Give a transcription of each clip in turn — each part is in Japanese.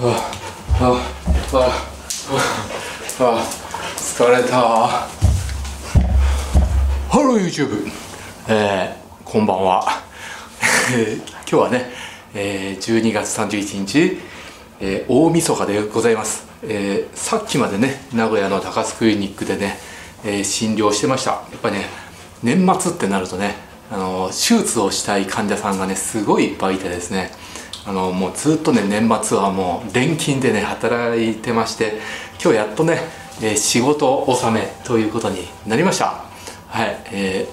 あああ疲れたハロー YouTube えー、こんばんは今日はね、えー、12月31日、えー、大晦日でございます、えー、さっきまでね名古屋の高須クリニックでね、えー、診療してましたやっぱね年末ってなるとねあの手術をしたい患者さんがねすごいいっぱいいてですねあのもうずっとね年末はもう連勤でね働いてまして今日やっとね、えー、仕事納めということになりました。はい、え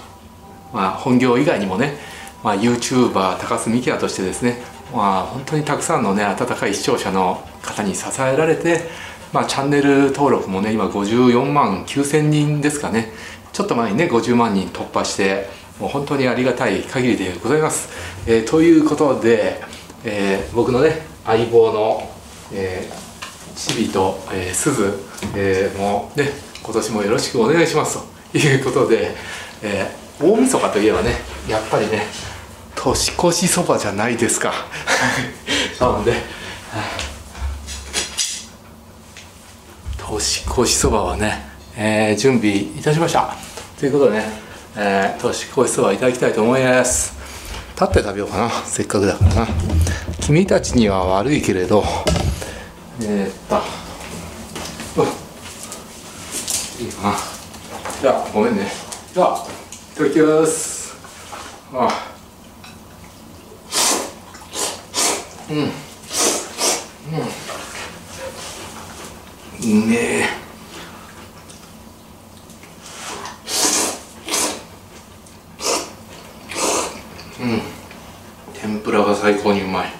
ー、まあ、本業以外にもね、まあ、YouTuber 高須幹也としてですねまあ本当にたくさんのね温かい視聴者の方に支えられてまあ、チャンネル登録もね今54万9000人ですかね。ちょっと前にね50万人突破してもう本当にありがたい限りでございます、えー、ということでえー、僕のね相棒の、えー、チビと、えー、スズ、えー、もね今年もよろしくお願いしますということで、えー、大晦日といえばねやっぱりね年越しそばじゃないですか。なので年越しそばはね、えー、準備いたしました。ということでね、えー、年越しそばいただきたいと思います。立って食べようかな。せっかくだからな。君たちには悪いけれどえー、っといいかな。じゃあごめんね。じゃあいただきます。あ。うん。うん。うめえ。うん。天ぷらが最高にうまい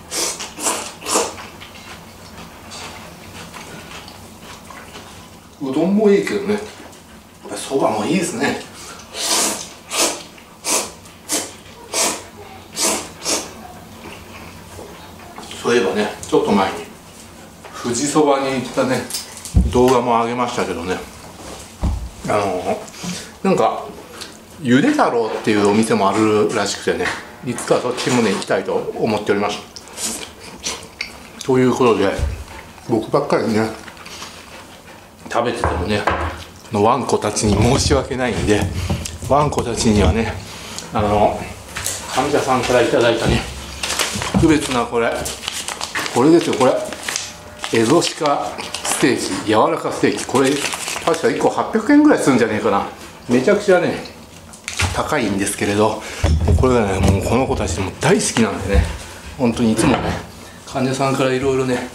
うどんもいいけどね。そばもいいですね。そういえばねちょっと前に富士そばに行ったね動画も上げましたけどね。あのなんかゆで太郎っていうお店もあるらしくてねいつかそっちもね行きたいと思っております。ということで僕ばっかりね食べててもねのワンコたちに申し訳ないんでワンコたちにはねあの患者さんから頂いたね特別なこれこれですよこれ。エゾシカステーキ柔らかステーキ。これ確か1個800円ぐらいするんじゃねえかな。めちゃくちゃね高いんですけれどこれがねもうこの子たちも大好きなんでね本当にいつもね患者さんからいろいろね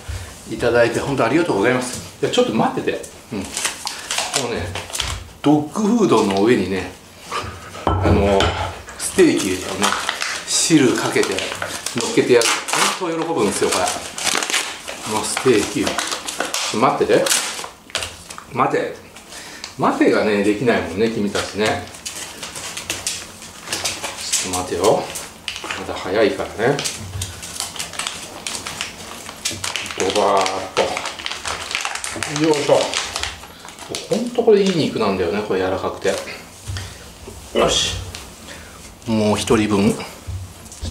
いいて本当ありがとうございます。いやちょっと待ってて。うん。このねドッグフードの上にねあのステーキをね汁かけて乗っけてやる。本当喜ぶんですよこれ。このステーキを。待ってて。待て。待てがねできないもんね君たちね。ちょっと待てよ。まだ早いからね。ドバーッと。よいしょ。ほんとこれいい肉なんだよねこれ柔らかくて。よし。もう一人分。ち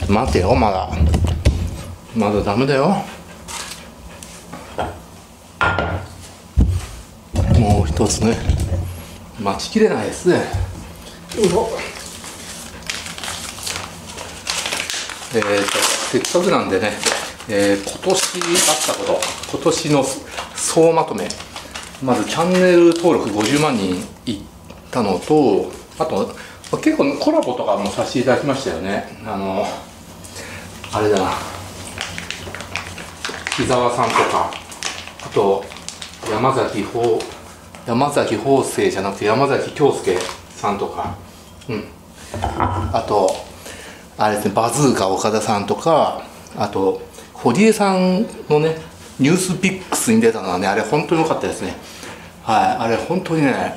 ょっと待てよまだ。まだダメだよ。もう一つね。待ちきれないですね。えーと、せっかくなんでね、えー、今年あったこと。今年の総まとめまずチャンネル登録50万人いったのとあと結構コラボとかもさせていただきましたよね。あのあれだな。伊沢さんとか。あと山崎法山崎法生じゃなくて山崎京介さんとか。うん。あとあれですねバズーカ岡田さんとか。あと堀江さんのねニュースピックスに出たのはねあれ本当に良かったですね。はいあれ本当にね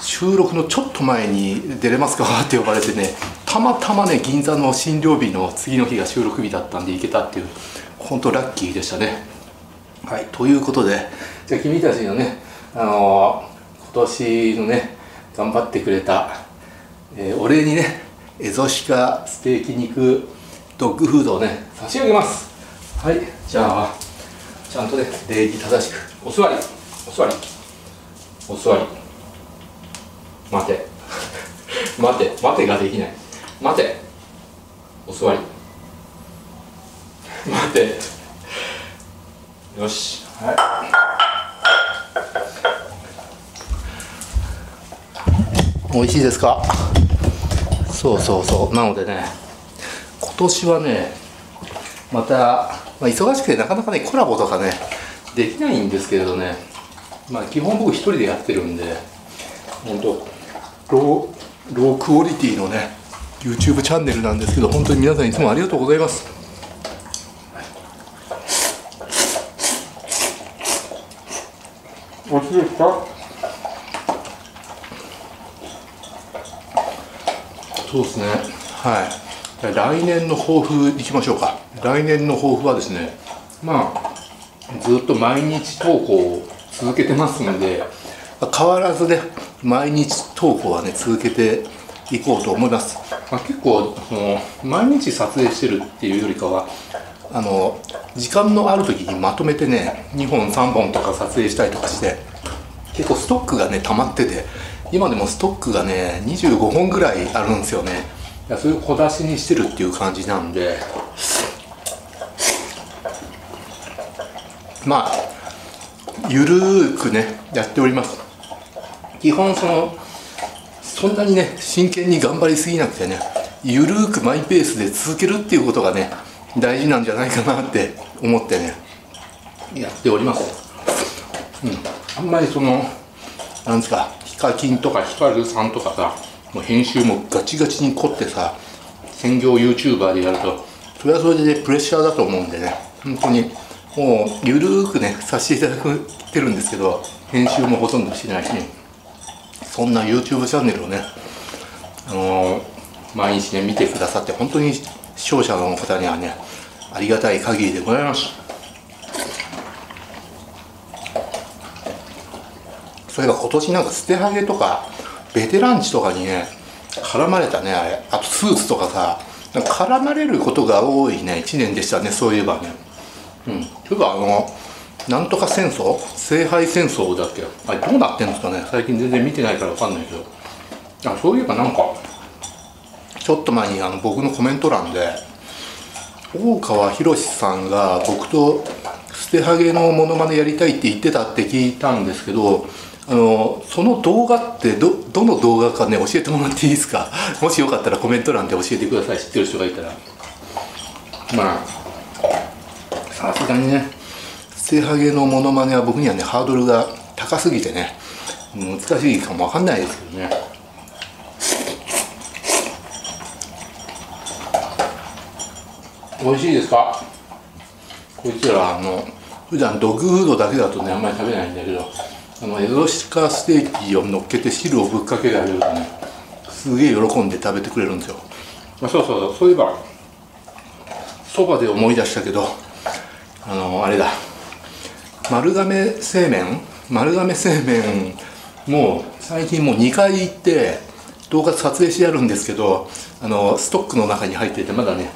収録のちょっと前に出れますかって呼ばれてねたまたまね銀座の診療日の次の日が収録日だったんで行けたっていう本当ラッキーでしたね。はいということでじゃあ君たちのねあのー、今年のね頑張ってくれた、えー、お礼にねエゾシカステーキ肉ドッグフードをね差し上げます。はいじゃあちゃんとね礼儀正しくお座りお座りお座り。待て。待て。待てができない。待て。お座り。待て。よし。はい。美味しいですか？そうそうそう。なのでね今年はねまた、まあ、忙しくてなかなかねコラボとかねできないんですけれどねまあ基本僕一人でやってるんで本当ローロークオリティのね YouTube チャンネルなんですけど本当に皆さんいつもありがとうございます。おいしいですか？そうですね。はい。来年の抱負いきましょうか来年の抱負はですねまあずっと毎日投稿を続けてますので変わらずね毎日投稿はね続けていこうと思います、まあ、結構その毎日撮影してるっていうよりかはあの時間のある時にまとめてね2本3本とか撮影したりとかして結構ストックがね溜まってて今でもストックがね25本ぐらいあるんですよね。いやそういう小出しにしてるっていう感じなんでまあゆるーくねやっております。基本そのそんなにね真剣に頑張りすぎなくてねゆるーくマイペースで続けるっていうことがね大事なんじゃないかなって思ってねやっております。うん。あんまりそのなんですかヒカキンとかヒカルさんとかさもう編集もガチガチに凝ってさ専業 YouTuber でやるとそれはそれで、ね、プレッシャーだと思うんでね本当にもうゆるくねさせていただくてるんですけど編集もほとんどしてないし、そんな YouTube チャンネルをねあのー、毎日ね見てくださって本当に視聴者の方にはねありがたい限りでございます。それが今年なんか捨てハゲとかベテランチとかにね絡まれたねあれあとスーツとかさ絡まれることが多いね1年でしたねそういえばね。うん。そういえばあのなんとか戦争？聖杯戦争だっけ？あれどうなってんですかね？最近全然見てないから分かんないけど。あそういえばなんかちょっと前にあの僕のコメント欄で大川博さんが僕と捨てハゲのモノマネやりたいって言ってたって聞いたんですけどあのその動画ってどどの動画かね教えてもらっていいですか？もしよかったらコメント欄で教えてください。知ってる人がいたら。まあさすがにね。捨てハゲのモノマネは僕にはねハードルが高すぎてね難しいかもわかんないですけどね。美味しいですか？こいつらあの普段ドッグフードだけだとねあんまり食べないんだけどあのエゾシカステーキを乗っけて汁をぶっかけてあげるとねすげえ喜んで食べてくれるんですよ、まあ、そうそうそういえばそばで思い出したけどあのあれだ。丸亀製麺？丸亀製麺もう最近もう2回行って動画撮影してやるんですけどあのストックの中に入っていてまだね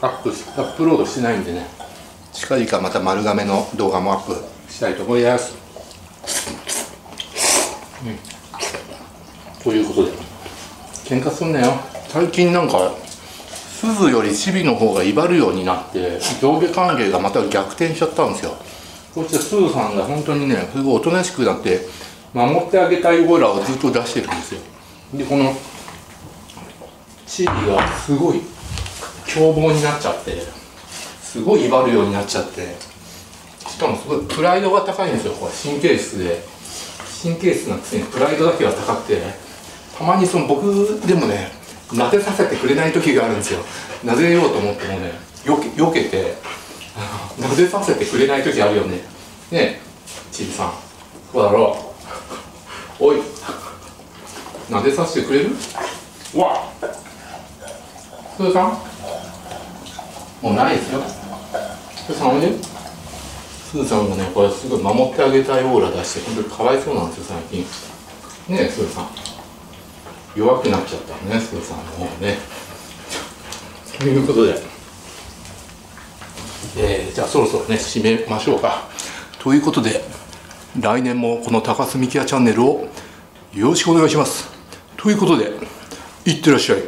アップアップロードしてないんでね。近々また丸亀の動画もアップしたいと思います。ということで。喧嘩すんなよ。最近なんか鈴よりチビの方が威張るようになって上下関係がまた逆転しちゃったんですよ。そしてスーさんが本当にねすごいおとなしくなって守ってあげたいオーラをずっと出してるんですよ。でこのチビがすごい凶暴になっちゃってすごい威張るようになっちゃってしかもすごいプライドが高いんですよこれ神経質で。神経質なくせにプライドだけは高くて。たまにその僕でもね撫でさせてくれない時があるんですよ。撫でようと思ってもねよけよけて 撫でさせてくれない時あるよね。ねえちびさん。そうだろう。おい。撫でさせてくれる？わ。すーさん。もうないですよ。すーさんおいで。スーさんがねこれすごい守ってあげたいオーラ出して本当にかわいそうなんですよ最近。ねえスーさん弱くなっちゃったねスーさんの方ね。ということで、えー、じゃあそろそろね締めましょうか。ということで来年もこの高須幹也チャンネルをよろしくお願いします。ということでいってらっしゃい